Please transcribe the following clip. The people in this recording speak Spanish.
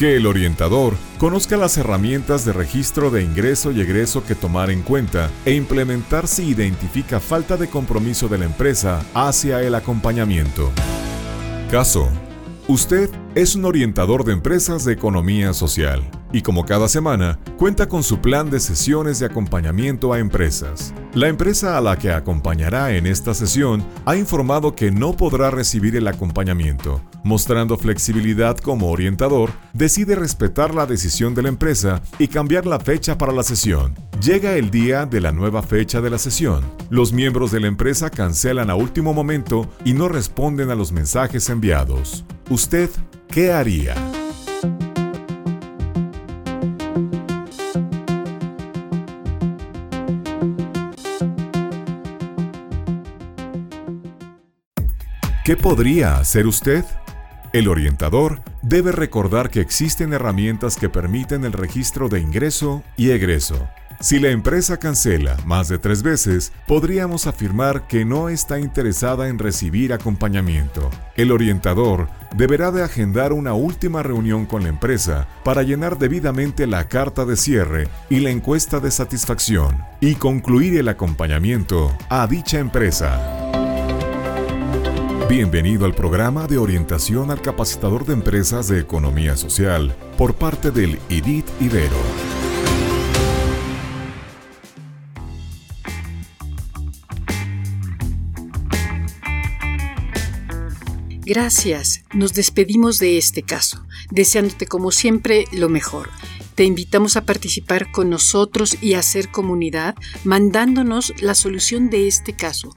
Que el orientador conozca las herramientas de registro de ingreso y egreso que tomar en cuenta e implementar si identifica falta de compromiso de la empresa hacia el acompañamiento. Caso. Usted es un orientador de empresas de economía social y como cada semana cuenta con su plan de sesiones de acompañamiento a empresas. La empresa a la que acompañará en esta sesión ha informado que no podrá recibir el acompañamiento. Mostrando flexibilidad como orientador, decide respetar la decisión de la empresa y cambiar la fecha para la sesión. Llega el día de la nueva fecha de la sesión. Los miembros de la empresa cancelan a último momento y no responden a los mensajes enviados. ¿Usted qué haría? ¿Qué podría hacer usted? El orientador debe recordar que existen herramientas que permiten el registro de ingreso y egreso. Si la empresa cancela más de tres veces, podríamos afirmar que no está interesada en recibir acompañamiento. El orientador deberá de agendar una última reunión con la empresa para llenar debidamente la carta de cierre y la encuesta de satisfacción y concluir el acompañamiento a dicha empresa. Bienvenido al programa de orientación al capacitador de empresas de economía social por parte del IDIT Ibero. Gracias, nos despedimos de este caso, deseándote como siempre lo mejor. Te invitamos a participar con nosotros y a hacer comunidad mandándonos la solución de este caso.